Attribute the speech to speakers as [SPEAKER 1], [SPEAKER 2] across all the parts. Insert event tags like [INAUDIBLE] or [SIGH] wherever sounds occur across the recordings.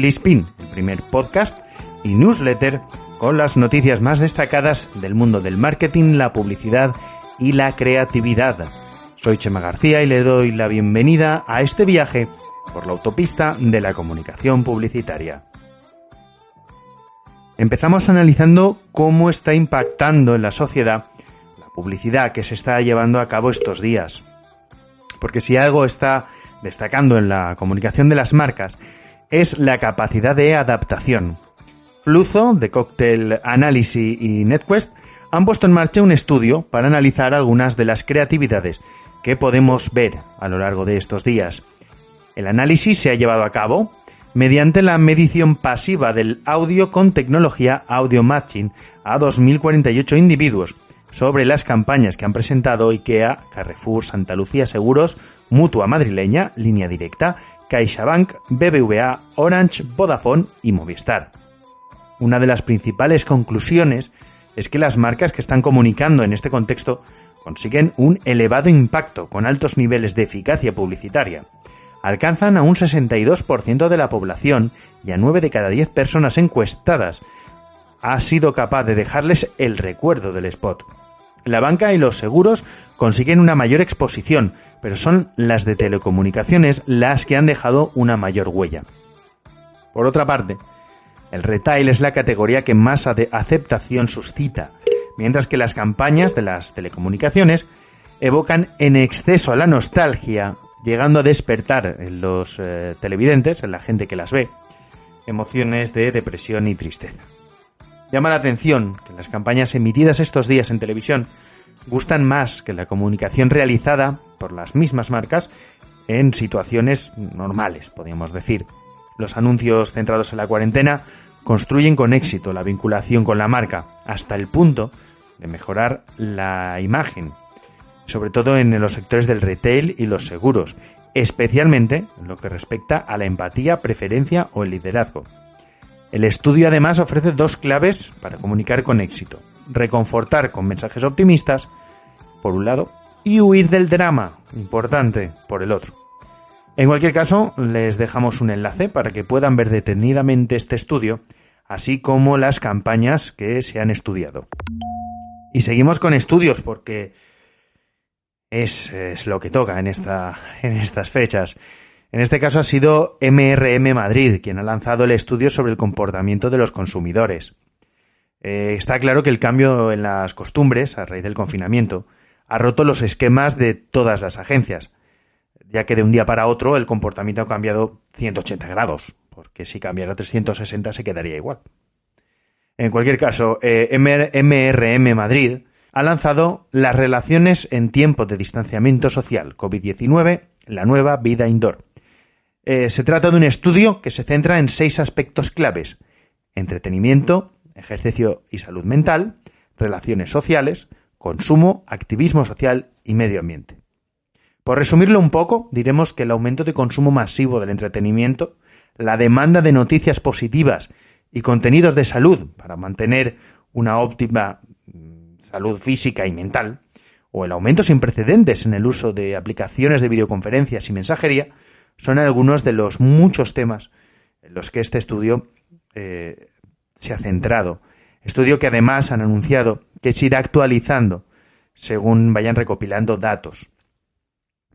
[SPEAKER 1] Lispin, el primer podcast y newsletter con las noticias más destacadas del mundo del marketing, la publicidad y la creatividad. Soy Chema García y le doy la bienvenida a este viaje por la autopista de la comunicación publicitaria. Empezamos analizando cómo está impactando en la sociedad la publicidad que se está llevando a cabo estos días. Porque si algo está destacando en la comunicación de las marcas es la capacidad de adaptación. Fluzo, de Cocktail Analysis y NetQuest han puesto en marcha un estudio para analizar algunas de las creatividades que podemos ver a lo largo de estos días. El análisis se ha llevado a cabo mediante la medición pasiva del audio con tecnología Audio Matching a 2.048 individuos sobre las campañas que han presentado IKEA, Carrefour, Santa Lucía Seguros, Mutua Madrileña, Línea Directa CaixaBank, BBVA, Orange, Vodafone y Movistar. Una de las principales conclusiones es que las marcas que están comunicando en este contexto consiguen un elevado impacto con altos niveles de eficacia publicitaria. Alcanzan a un 62% de la población y a 9 de cada 10 personas encuestadas ha sido capaz de dejarles el recuerdo del spot. La banca y los seguros consiguen una mayor exposición, pero son las de telecomunicaciones las que han dejado una mayor huella. Por otra parte, el retail es la categoría que más aceptación suscita, mientras que las campañas de las telecomunicaciones evocan en exceso a la nostalgia, llegando a despertar en los eh, televidentes, en la gente que las ve, emociones de depresión y tristeza. Llama la atención que las campañas emitidas estos días en televisión gustan más que la comunicación realizada por las mismas marcas en situaciones normales, podríamos decir. Los anuncios centrados en la cuarentena construyen con éxito la vinculación con la marca, hasta el punto de mejorar la imagen, sobre todo en los sectores del retail y los seguros, especialmente en lo que respecta a la empatía, preferencia o el liderazgo. El estudio además ofrece dos claves para comunicar con éxito. Reconfortar con mensajes optimistas, por un lado, y huir del drama, importante, por el otro. En cualquier caso, les dejamos un enlace para que puedan ver detenidamente este estudio, así como las campañas que se han estudiado. Y seguimos con estudios porque es, lo que toca en, esta, en estas fechas. En este caso ha sido MRM Madrid quien ha lanzado el estudio sobre el comportamiento de los consumidores. Eh, está claro que el cambio en las costumbres a raíz del confinamiento ha roto los esquemas de todas las agencias, ya que de un día para otro el comportamiento ha cambiado 180 grados, porque si cambiara 360 se quedaría igual. En cualquier caso, eh, MRM Madrid ha lanzado las relaciones en tiempo de distanciamiento social COVID-19, la nueva vida indoor, eh, se trata de un estudio que se centra en seis aspectos claves. Entretenimiento, ejercicio y salud mental, relaciones sociales, consumo, activismo social y medio ambiente. Por resumirlo un poco, diremos que el aumento de consumo masivo del entretenimiento, la demanda de noticias positivas y contenidos de salud para mantener una óptima mm, salud física y mental, o el aumento sin precedentes en el uso de aplicaciones de videoconferencias y mensajería, son algunos de los muchos temas en los que este estudio eh, se ha centrado. Estudio que además han anunciado que se irá actualizando según vayan recopilando datos.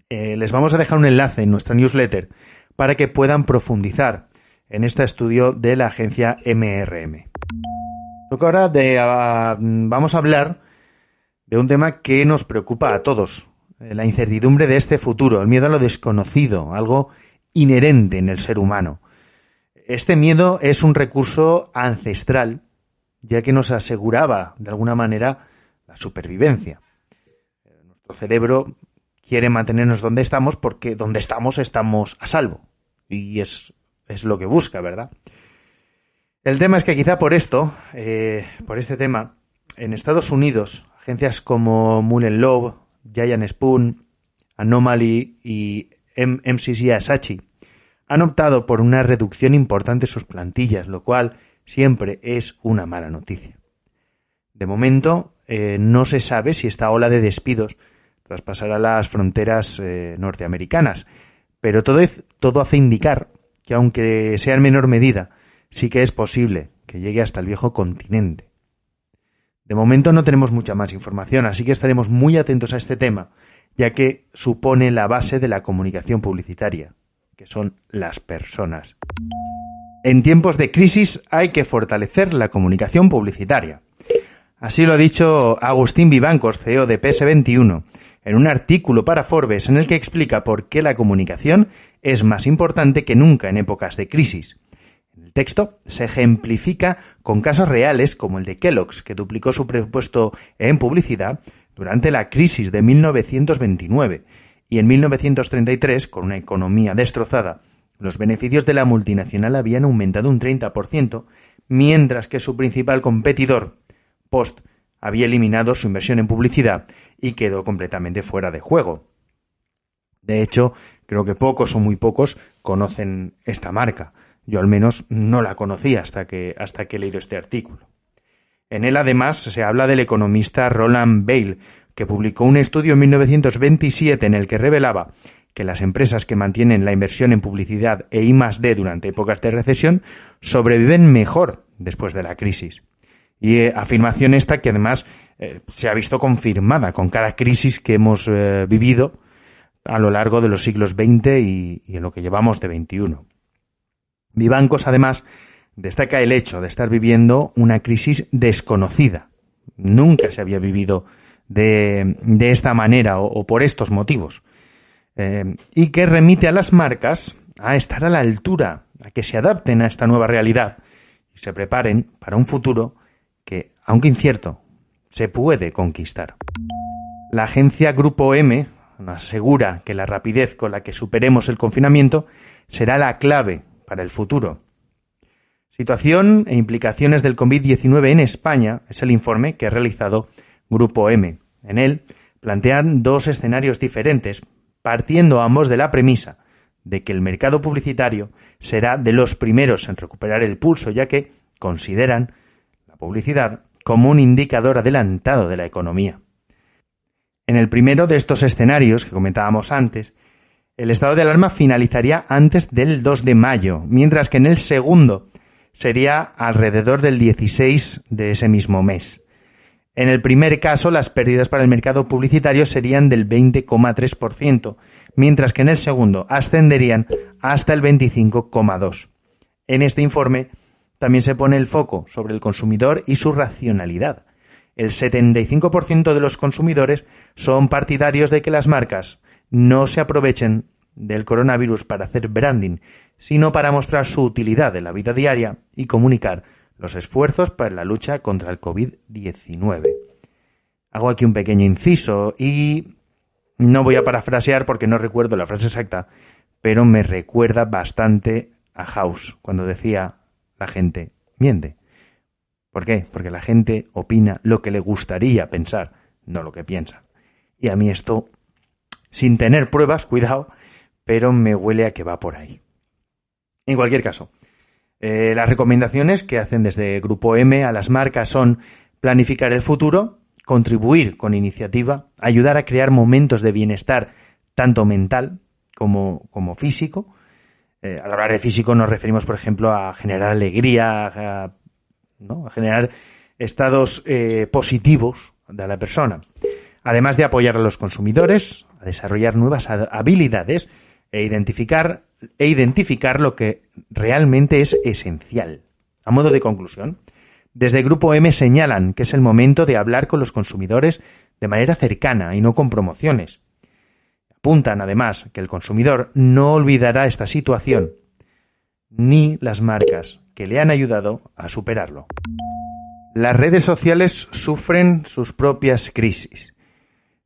[SPEAKER 1] Eh, les vamos a dejar un enlace en nuestra newsletter para que puedan profundizar en este estudio de la agencia MRM. Ahora de, ah, vamos a hablar de un tema que nos preocupa a todos, la incertidumbre de este futuro, el miedo a lo desconocido, algo inherente en el ser humano. Este miedo es un recurso ancestral, ya que nos aseguraba, de alguna manera, la supervivencia. Nuestro cerebro quiere mantenernos donde estamos porque donde estamos estamos a salvo. Y es, es lo que busca, ¿verdad? El tema es que quizá por esto, eh, por este tema, en Estados Unidos, agencias como Mullen Giant Spoon, Anomaly y MCC Asachi han optado por una reducción importante de sus plantillas, lo cual siempre es una mala noticia. De momento, eh, no se sabe si esta ola de despidos traspasará las fronteras eh, norteamericanas, pero todo, todo hace indicar que aunque sea en menor medida, sí que es posible que llegue hasta el viejo continente. De momento no tenemos mucha más información, así que estaremos muy atentos a este tema, ya que supone la base de la comunicación publicitaria, que son las personas. En tiempos de crisis hay que fortalecer la comunicación publicitaria. Así lo ha dicho Agustín Vivancos, CEO de PS21, en un artículo para Forbes en el que explica por qué la comunicación es más importante que nunca en épocas de crisis. Texto se ejemplifica con casos reales como el de Kellogg's, que duplicó su presupuesto en publicidad durante la crisis de 1929 y en 1933, con una economía destrozada, los beneficios de la multinacional habían aumentado un 30%, mientras que su principal competidor, Post, había eliminado su inversión en publicidad y quedó completamente fuera de juego. De hecho, creo que pocos o muy pocos conocen esta marca. Yo al menos no la conocía hasta que, hasta que he leído este artículo. En él además se habla del economista Roland Bale, que publicó un estudio en 1927 en el que revelaba que las empresas que mantienen la inversión en publicidad e I+D durante épocas de recesión sobreviven mejor después de la crisis. Y eh, afirmación esta que además eh, se ha visto confirmada con cada crisis que hemos eh, vivido a lo largo de los siglos XX y, y en lo que llevamos de XXI. Vivancos además destaca el hecho de estar viviendo una crisis desconocida. Nunca se había vivido de, de esta manera o, por estos motivos. Eh, y que remite a las marcas a estar a la altura, a que se adapten a esta nueva realidad y se preparen para un futuro que, aunque incierto, se puede conquistar. La agencia Grupo M asegura que la rapidez con la que superemos el confinamiento será la clave para el futuro. Situación e implicaciones del COVID-19 en España es el informe que ha realizado Grupo M. En él plantean dos escenarios diferentes, partiendo ambos de la premisa de que el mercado publicitario será de los primeros en recuperar el pulso, ya que consideran la publicidad como un indicador adelantado de la economía. En el primero de estos escenarios que comentábamos antes, el estado de alarma finalizaría antes del 2 de mayo, mientras que en el segundo sería alrededor del 16 de ese mismo mes. En el primer caso, las pérdidas para el mercado publicitario serían del 20,3%, mientras que en el segundo ascenderían hasta el 25,2%. En este informe también se pone el foco sobre el consumidor y su racionalidad. El 75% de los consumidores son partidarios de que las marcas no se aprovechen del coronavirus para hacer branding, sino para mostrar su utilidad en la vida diaria y comunicar los esfuerzos para la lucha contra el COVID-19. Hago aquí un pequeño inciso y no voy a parafrasear porque no recuerdo la frase exacta, pero me recuerda bastante a House cuando decía la gente miente. ¿Por qué? Porque la gente opina lo que le gustaría pensar, no lo que piensa. Y a mí esto, sin tener pruebas, cuidado, pero me huele a que va por ahí. En cualquier caso, eh, las recomendaciones que hacen desde Grupo M a las marcas son planificar el futuro, contribuir con iniciativa, ayudar a crear momentos de bienestar tanto mental como, como físico. Eh, al hablar de físico nos referimos, por ejemplo, a generar alegría, a, generar estados eh, positivos de la persona. Además de apoyar a los consumidores, a desarrollar nuevas habilidades e identificar e identificar lo que realmente es esencial. A modo de conclusión, desde el Grupo M señalan que es el momento de hablar con los consumidores de manera cercana y no con promociones. Apuntan además que el consumidor no olvidará esta situación, ni las marcas que le han ayudado a superarlo. Las redes sociales sufren sus propias crisis.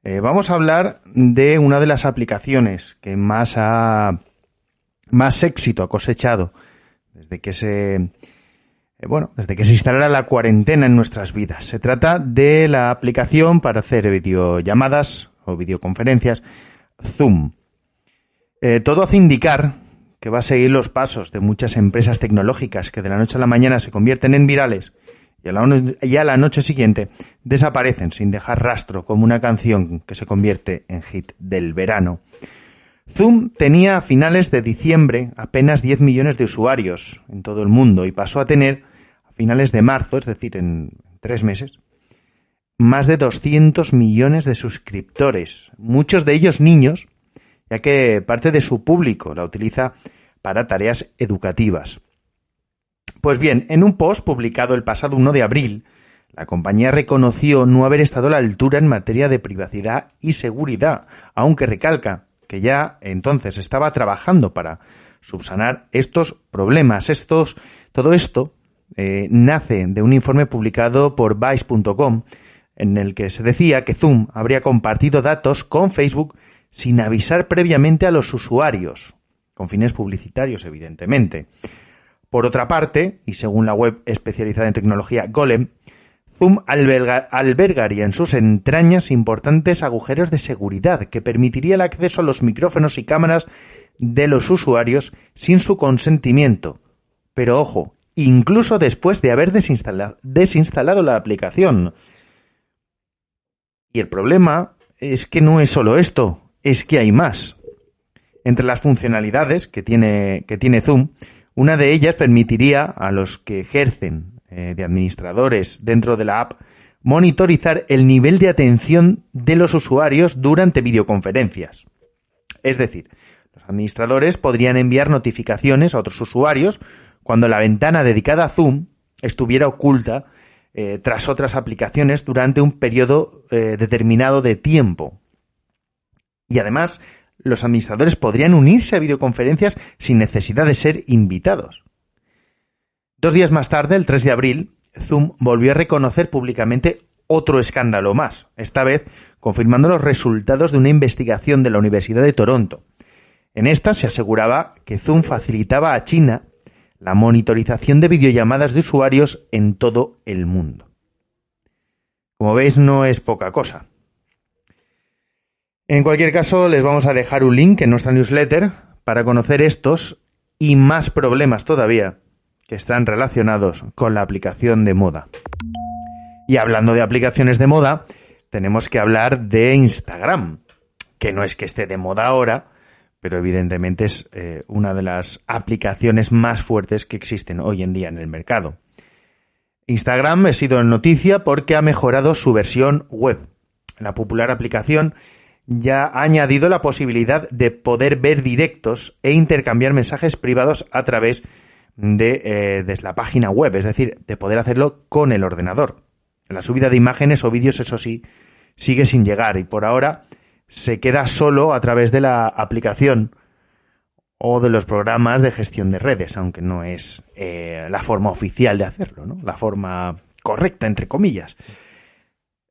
[SPEAKER 1] Eh, vamos a hablar de una de las aplicaciones que más más éxito ha cosechado desde que se eh, bueno, desde que se instalara la cuarentena en nuestras vidas. Se trata de la aplicación para hacer videollamadas o videoconferencias Zoom. Eh, todo hace indicar que va a seguir los pasos de muchas empresas tecnológicas que de la noche a la mañana se convierten en virales y a la, la noche siguiente desaparecen sin dejar rastro como una canción que se convierte en hit del verano. Zoom tenía a finales de diciembre apenas 10 millones de usuarios en todo el mundo y pasó a tener a finales de marzo, es decir, en tres meses, más de 200 millones de suscriptores, muchos de ellos niños, ya que parte de su público la utiliza para tareas educativas. Pues bien, en un post publicado el pasado 1 de abril, la compañía reconoció no haber estado a la altura en materia de privacidad y seguridad, aunque recalca que ya entonces estaba trabajando para subsanar estos problemas. Estos, todo esto eh, nace de un informe publicado por Vice.com en el que se decía que Zoom habría compartido datos con Facebook sin avisar previamente a los usuarios, con fines publicitarios, evidentemente. Por otra parte, y según la web especializada en tecnología Golem, Zoom albergaría en sus entrañas importantes agujeros de seguridad que permitiría el acceso a los micrófonos y cámaras de los usuarios sin su consentimiento. Pero ojo, incluso después de haber desinstalado la aplicación. Y el problema es que no es solo esto, es que hay más. Entre las funcionalidades que tiene, que tiene Zoom, una de ellas permitiría a los que ejercen eh, de administradores dentro de la app monitorizar el nivel de atención de los usuarios durante videoconferencias. Es decir, los administradores podrían enviar notificaciones a otros usuarios cuando la ventana dedicada a Zoom estuviera oculta eh, tras otras aplicaciones durante un periodo eh, determinado de tiempo. Y además, los administradores podrían unirse a videoconferencias sin necesidad de ser invitados. Dos días más tarde, el 3 de abril, Zoom volvió a reconocer públicamente otro escándalo más, esta vez confirmando los resultados de una investigación de la Universidad de Toronto. En esta se aseguraba que Zoom facilitaba a China la monitorización de videollamadas de usuarios en todo el mundo. Como veis, no es poca cosa. En cualquier caso, les vamos a dejar un link en nuestra newsletter para conocer estos y más problemas todavía que están relacionados con la aplicación de moda. Y hablando de aplicaciones de moda, tenemos que hablar de Instagram, que no es que esté de moda ahora, pero evidentemente es eh, una de las aplicaciones más fuertes que existen hoy en día en el mercado. Instagram ha sido noticia porque ha mejorado su versión web. La popular aplicación ya ha añadido la posibilidad de poder ver directos e intercambiar mensajes privados a través de de, eh, la página web, es decir, de poder hacerlo con el ordenador. La subida de imágenes o vídeos, eso sí, sigue sin llegar y por ahora se queda solo a través de la aplicación o de los programas de gestión de redes, aunque no es eh, la forma oficial de hacerlo, ¿no? La forma correcta, entre comillas.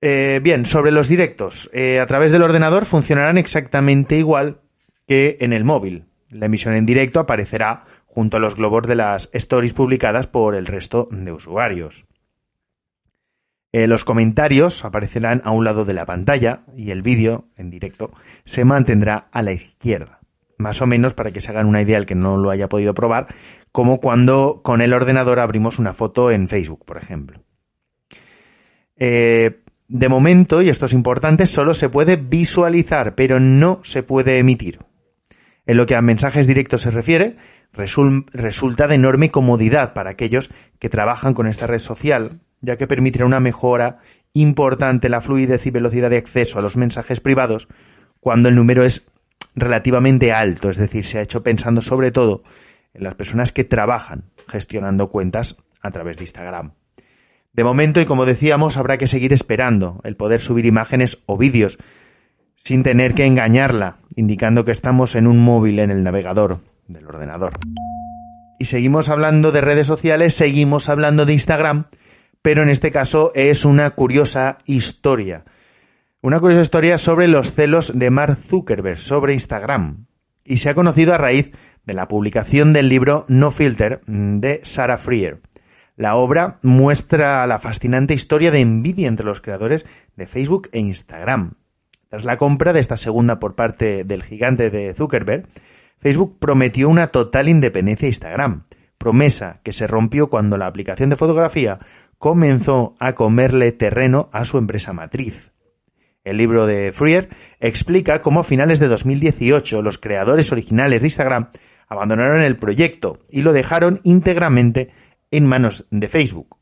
[SPEAKER 1] Eh, bien, sobre los directos. a través del ordenador funcionarán exactamente igual que en el móvil. La emisión en directo aparecerá junto a los globos de las stories publicadas por el resto de usuarios. Eh, los comentarios aparecerán a un lado de la pantalla y el vídeo en directo se mantendrá a la izquierda. Más o menos para que se hagan una idea el que no lo haya podido probar, como cuando con el ordenador abrimos una foto en Facebook, por ejemplo. Eh, de momento, y esto es importante, solo se puede visualizar, pero no se puede emitir. En lo que a mensajes directos se refiere, resulta de enorme comodidad para aquellos que trabajan con esta red social, ya que permitirá una mejora importante la fluidez y velocidad de acceso a los mensajes privados cuando el número es relativamente alto, es decir, se ha hecho pensando sobre todo en las personas que trabajan gestionando cuentas a través de Instagram. De momento, y como decíamos, habrá que seguir esperando el poder subir imágenes o vídeos sin tener que engañarla, indicando que estamos en un móvil en el navegador del ordenador. Y seguimos hablando de redes sociales, seguimos hablando de Instagram, pero en este caso es una curiosa historia. Una curiosa historia sobre los celos de Mark Zuckerberg sobre Instagram. Y se ha conocido a raíz de la publicación del libro No Filter de Sarah Freer. La obra muestra la fascinante historia de envidia entre los creadores de Facebook e Instagram. Tras la compra de esta segunda por parte del gigante de Zuckerberg, Facebook prometió una total independencia a Instagram, promesa que se rompió cuando la aplicación de fotografía comenzó a comerle terreno a su empresa matriz. el libro de Freer, explica cómo a finales de 2018 los creadores originales de Instagram abandonaron el proyecto y lo dejaron íntegramente en manos de Facebook.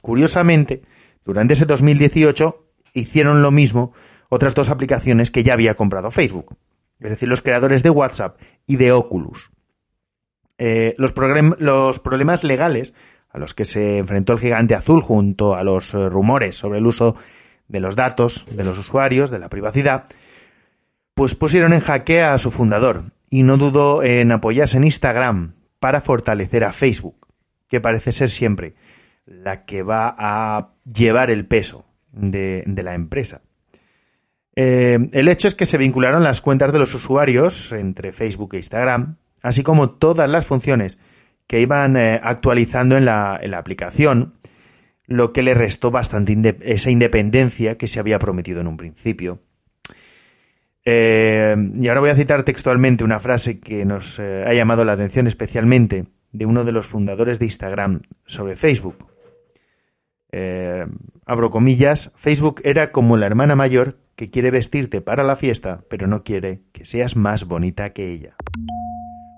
[SPEAKER 1] Curiosamente, durante ese 2018 hicieron lo mismo otras dos aplicaciones que ya había comprado Facebook, es decir, los creadores de WhatsApp y de Oculus. Eh, los, los problemas legales a los que se enfrentó el gigante azul junto a los eh, rumores sobre el uso de los datos de los usuarios, de la privacidad, pues pusieron en jaque a su fundador y no dudó en apoyarse en Instagram para fortalecer a Facebook, que parece ser siempre la que va a llevar el peso de, la empresa. Eh, el hecho es que se vincularon las cuentas de los usuarios entre Facebook e Instagram, así como todas las funciones que iban eh, actualizando en la, aplicación, lo que le restó bastante esa independencia que se había prometido en un principio. Eh, y ahora voy a citar textualmente una frase que nos ha llamado la atención especialmente de uno de los fundadores de Instagram sobre Facebook. Eh, abro comillas, Facebook era como la hermana mayor que quiere vestirte para la fiesta, pero no quiere que seas más bonita que ella.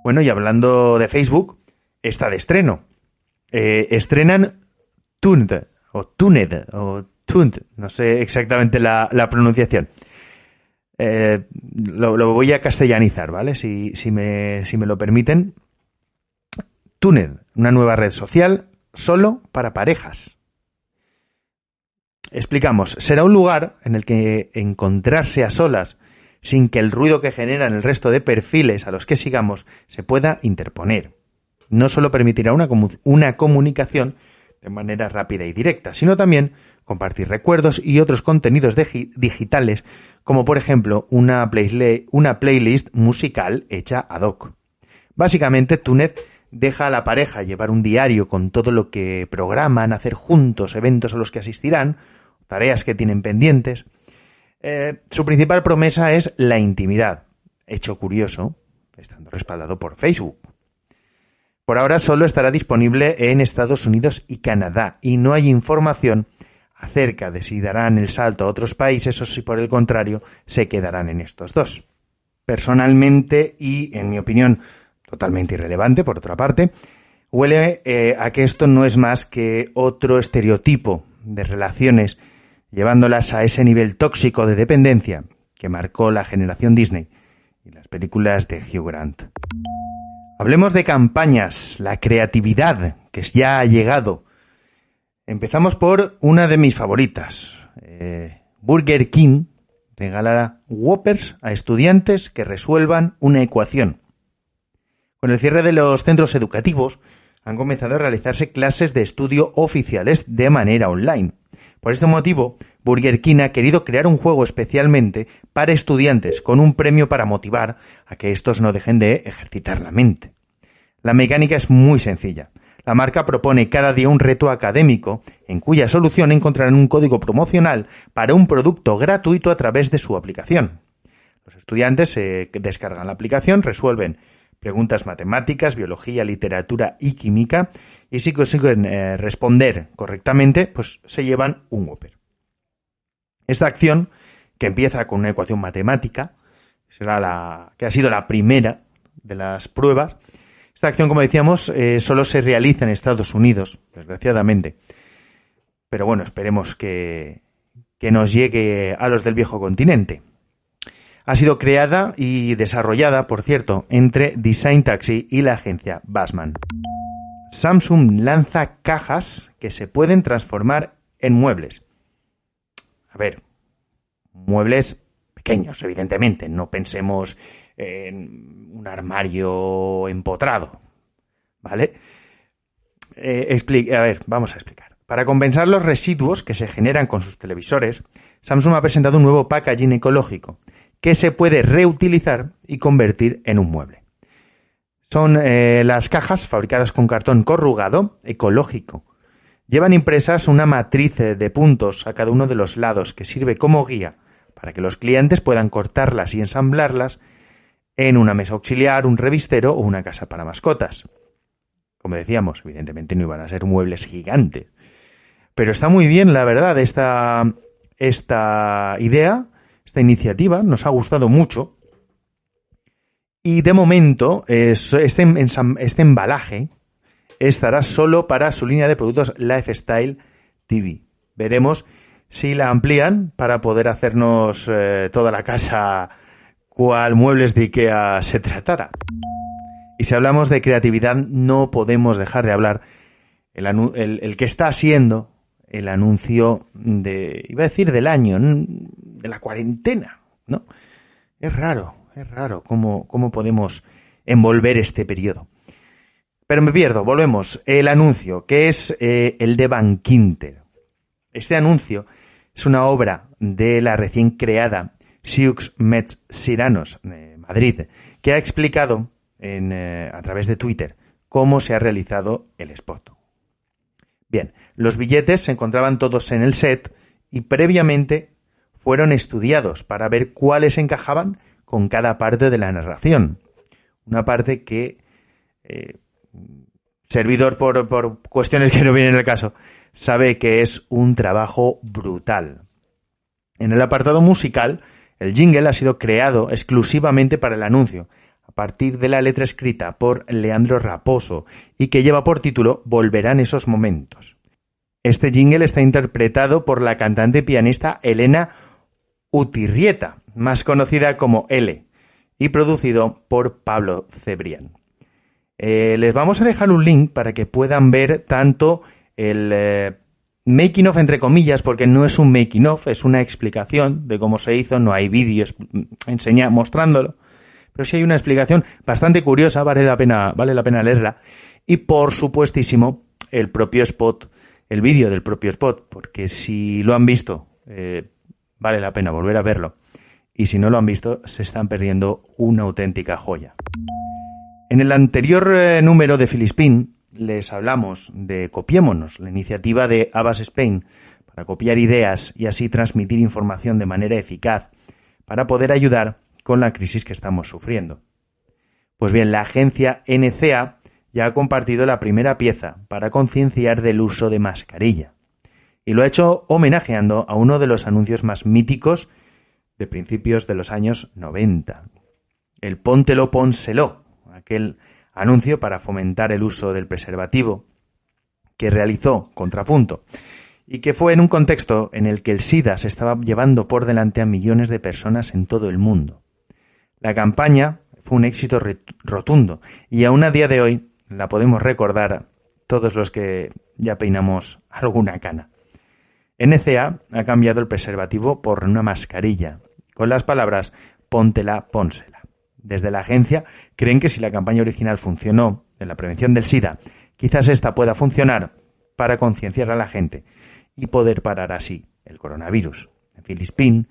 [SPEAKER 1] Bueno, y hablando de Facebook, está de estreno. Eh, estrenan Tuned, o Tuned, o Tuned, no sé exactamente la, pronunciación. Eh, lo, voy a castellanizar, ¿vale? Si, si, me, si me lo permiten. Tuned, una nueva red social solo para parejas. Explicamos, será un lugar en el que encontrarse a solas sin que el ruido que generan el resto de perfiles a los que sigamos se pueda interponer. No solo permitirá una, una comunicación de manera rápida y directa, sino también compartir recuerdos y otros contenidos digitales, como por ejemplo una, playlist musical hecha ad hoc. Básicamente, Tunet deja a la pareja llevar un diario con todo lo que programan, hacer juntos eventos a los que asistirán, tareas que tienen pendientes. Eh, su principal promesa es la intimidad, hecho curioso, estando respaldado por Facebook. Por ahora solo estará disponible en Estados Unidos y Canadá y no hay información acerca de si darán el salto a otros países o si por el contrario se quedarán en estos dos. Personalmente y en mi opinión totalmente irrelevante por otra parte, huele eh, a que esto no es más que otro estereotipo de relaciones llevándolas a ese nivel tóxico de dependencia que marcó la generación Disney y las películas de Hugh Grant. Hablemos de campañas, la creatividad que ya ha llegado. Empezamos por una de mis favoritas. Eh, Burger King regalará Whoppers a estudiantes que resuelvan una ecuación. Con el cierre de los centros educativos, han comenzado a realizarse clases de estudio oficiales de manera online. Por este motivo, Burger King ha querido crear un juego especialmente para estudiantes con un premio para motivar a que estos no dejen de ejercitar la mente. La mecánica es muy sencilla. La marca propone cada día un reto académico en cuya solución encontrarán un código promocional para un producto gratuito a través de su aplicación. Los estudiantes descargan la aplicación, resuelven preguntas matemáticas, biología, literatura y química, y si consiguen eh, responder correctamente, pues se llevan un Whopper. Esta acción, que empieza con una ecuación matemática, será la, que ha sido la primera de las pruebas, esta acción, como decíamos, eh, solo se realiza en Estados Unidos, desgraciadamente. Pero bueno, esperemos que, que nos llegue a los del viejo continente. Ha sido creada y desarrollada, por cierto, entre Design Taxi y la agencia Bassman. Samsung lanza cajas que se pueden transformar en muebles. A ver, muebles pequeños, evidentemente. No pensemos en un armario empotrado. ¿Vale? Eh, a ver, vamos a explicar. Para compensar los residuos que se generan con sus televisores, Samsung ha presentado un nuevo packaging ecológico que se puede reutilizar y convertir en un mueble. Son eh, las cajas fabricadas con cartón corrugado ecológico. Llevan impresas una matriz de puntos a cada uno de los lados que sirve como guía para que los clientes puedan cortarlas y ensamblarlas en una mesa auxiliar, un revistero o una casa para mascotas. Como decíamos, evidentemente no iban a ser muebles gigantes. Pero está muy bien, la verdad, esta, esta idea esta iniciativa, nos ha gustado mucho. Y de momento, este, este embalaje estará solo para su línea de productos Lifestyle TV. Veremos si la amplían para poder hacernos eh, toda la casa cual muebles de Ikea se tratara. Y si hablamos de creatividad, no podemos dejar de hablar el, el, que está siendo el anuncio de, iba a decir del año, la cuarentena, ¿no? Es raro, es raro cómo, cómo podemos envolver este periodo. Pero me pierdo, volvemos. El anuncio, que es eh, el de Bankinter. Este anuncio es una obra de la recién creada Siux Metz Siranos de Madrid, que ha explicado eh, a través de Twitter cómo se ha realizado el spot. Bien, los billetes se encontraban todos en el set y previamente fueron estudiados para ver cuáles encajaban con cada parte de la narración. Una parte que, eh, servidor por, por cuestiones que no vienen el caso, sabe que es un trabajo brutal. En el apartado musical, el jingle ha sido creado exclusivamente para el anuncio, a partir de la letra escrita por Leandro Raposo y que lleva por título Volverán esos momentos. Este jingle está interpretado por la cantante y pianista Elena Utirrieta, más conocida como L, y producido por Pablo Cebrián. Eh, les vamos a dejar un link para que puedan ver tanto el eh, making of entre comillas, porque no es un making of, es una explicación de cómo se hizo, no hay vídeos enseña, mostrándolo, pero sí hay una explicación bastante curiosa, vale la pena, vale la pena leerla, y por supuestísimo el propio spot, el vídeo del propio spot, porque si lo han visto, eh, vale la pena volver a verlo, y si no lo han visto, se están perdiendo una auténtica joya. En el anterior eh, número de Filispín les hablamos de Copiémonos, la iniciativa de Abbas Spain para copiar ideas y así transmitir información de manera eficaz para poder ayudar con la crisis que estamos sufriendo. Pues bien, la agencia NCA ya ha compartido la primera pieza para concienciar del uso de mascarilla. Y lo ha hecho homenajeando a uno de los anuncios más míticos de principios de los años 90. El Póntelo Pónselo, aquel anuncio para fomentar el uso del preservativo que realizó Contrapunto y que fue en un contexto en el que el SIDA se estaba llevando por delante a millones de personas en todo el mundo. La campaña fue un éxito rotundo y aún a día de hoy la podemos recordar todos los que ya peinamos alguna cana. NCA ha cambiado el preservativo por una mascarilla, con las palabras póntela, pónsela. Desde la agencia creen que si la campaña original funcionó en la prevención del SIDA, quizás esta pueda funcionar para concienciar a la gente y poder parar así el coronavirus. En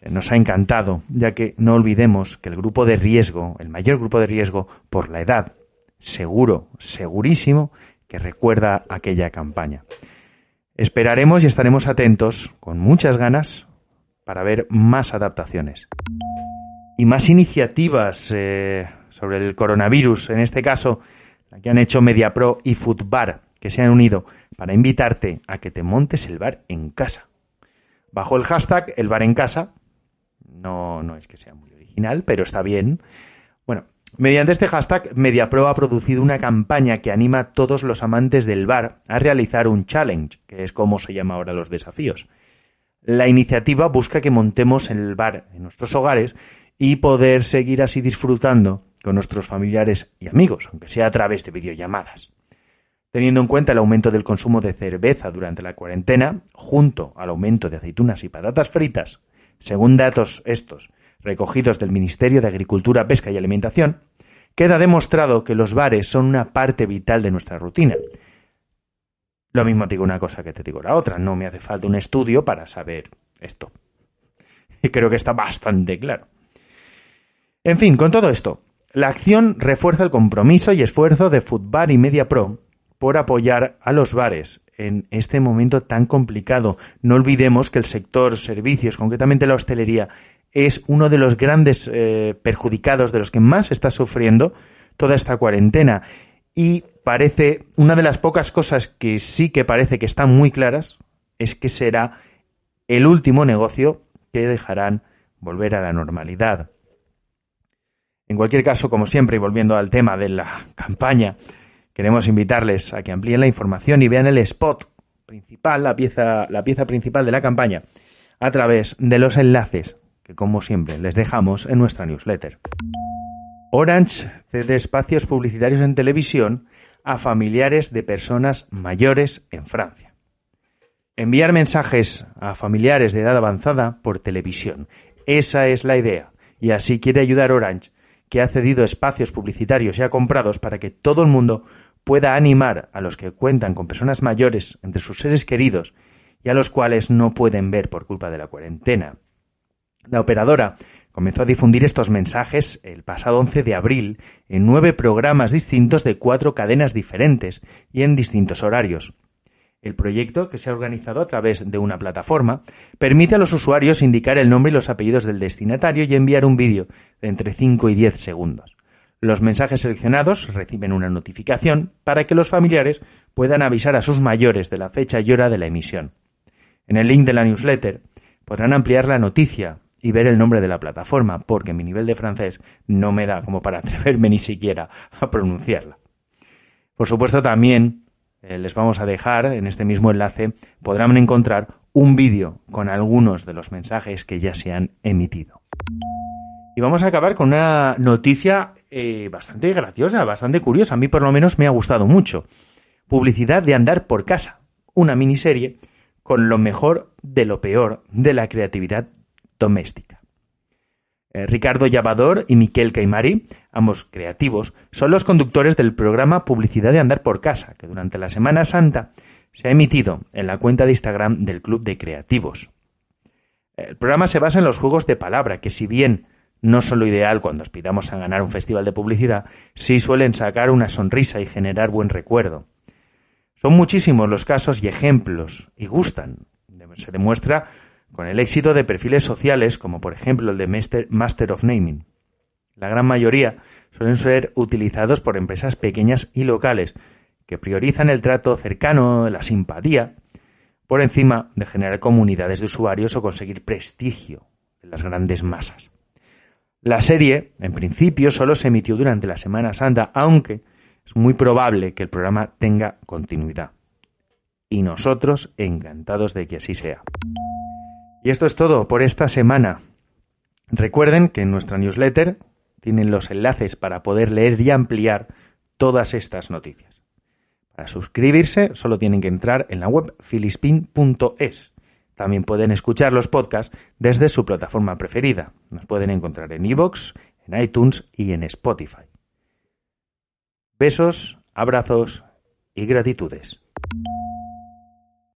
[SPEAKER 1] eh, nos ha encantado, ya que no olvidemos que el grupo de riesgo, el mayor grupo de riesgo por la edad, seguro, segurísimo, que recuerda aquella campaña. Esperaremos y estaremos atentos, con muchas ganas, para ver más adaptaciones y más iniciativas eh, sobre el coronavirus, en este caso la que han hecho MediaPro y Foodbar, que se han unido para invitarte a que te montes el bar en casa. Bajo el hashtag el bar en casa, no, no es que sea muy original, pero está bien. Mediante este hashtag, MediaPro ha producido una campaña que anima a todos los amantes del bar a realizar un challenge, que es como se llama ahora los desafíos. La iniciativa busca que montemos el bar en nuestros hogares y poder seguir así disfrutando con nuestros familiares y amigos, aunque sea a través de videollamadas. Teniendo en cuenta el aumento del consumo de cerveza durante la cuarentena, junto al aumento de aceitunas y patatas fritas, según datos estos recogidos del Ministerio de Agricultura, Pesca y Alimentación, queda demostrado que los bares son una parte vital de nuestra rutina. Lo mismo te digo una cosa que te digo la otra, no me hace falta un estudio para saber esto. Y creo que está bastante claro. En fin, con todo esto, la acción refuerza el compromiso y esfuerzo de Footbar y Media Pro por apoyar a los bares en este momento tan complicado. No olvidemos que el sector servicios, concretamente la hostelería, es uno de los grandes eh, perjudicados, de los que más está sufriendo toda esta cuarentena. Y parece, una de las pocas cosas que sí que parece que están muy claras, es que será el último negocio que dejarán volver a la normalidad. En cualquier caso, como siempre, y volviendo al tema de la campaña, queremos invitarles a que amplíen la información y vean el spot principal, la pieza, la pieza principal de la campaña, a través de los enlaces que, como siempre, les dejamos en nuestra newsletter. Orange cede espacios publicitarios en televisión a familiares de personas mayores en Francia. Enviar mensajes a familiares de edad avanzada por televisión. Esa es la idea. Y así quiere ayudar Orange, que ha cedido espacios publicitarios ya comprados para que todo el mundo pueda animar a los que cuentan con personas mayores entre sus seres queridos y a los cuales no pueden ver por culpa de la cuarentena. La operadora comenzó a difundir estos mensajes el pasado 11 de abril en nueve programas distintos de cuatro cadenas diferentes y en distintos horarios. El proyecto, que se ha organizado a través de una plataforma, permite a los usuarios indicar el nombre y los apellidos del destinatario y enviar un vídeo de entre 5 y 10 segundos. Los mensajes seleccionados reciben una notificación para que los familiares puedan avisar a sus mayores de la fecha y hora de la emisión. En el link de la newsletter podrán ampliar la noticia y ver el nombre de la plataforma, porque mi nivel de francés no me da como para [LAUGHS] atreverme ni siquiera a pronunciarla. Por supuesto, también eh, les vamos a dejar en este mismo enlace, podrán encontrar un vídeo con algunos de los mensajes que ya se han emitido. Y vamos a acabar con una noticia eh, bastante graciosa, bastante curiosa. A mí por lo menos me ha gustado mucho. Publicidad de Andar por Casa, una miniserie con lo mejor de lo peor de la creatividad doméstica. Eh, Ricardo Llavador y Miquel Caimari, ambos creativos, son los conductores del programa Publicidad de Andar por Casa, que durante la Semana Santa se ha emitido en la cuenta de Instagram del Club de Creativos. El programa se basa en los juegos de palabra, que si bien no son lo ideal cuando aspiramos a ganar un festival de publicidad, sí suelen sacar una sonrisa y generar buen recuerdo. Son muchísimos los casos y ejemplos, y gustan. Se demuestra con el éxito de perfiles sociales como por ejemplo el de Master of Naming. La gran mayoría suelen ser utilizados por empresas pequeñas y locales que priorizan el trato cercano, la simpatía, por encima de generar comunidades de usuarios o conseguir prestigio en las grandes masas. La serie, en principio, solo se emitió durante la Semana Santa, aunque es muy probable que el programa tenga continuidad. Y nosotros encantados de que así sea. Y esto es todo por esta semana. Recuerden que en nuestra newsletter tienen los enlaces para poder leer y ampliar todas estas noticias. Para suscribirse solo tienen que entrar en la web filispin.es. También pueden escuchar los podcasts desde su plataforma preferida. Nos pueden encontrar en iVoox, en iTunes y en Spotify. Besos, abrazos y gratitudes.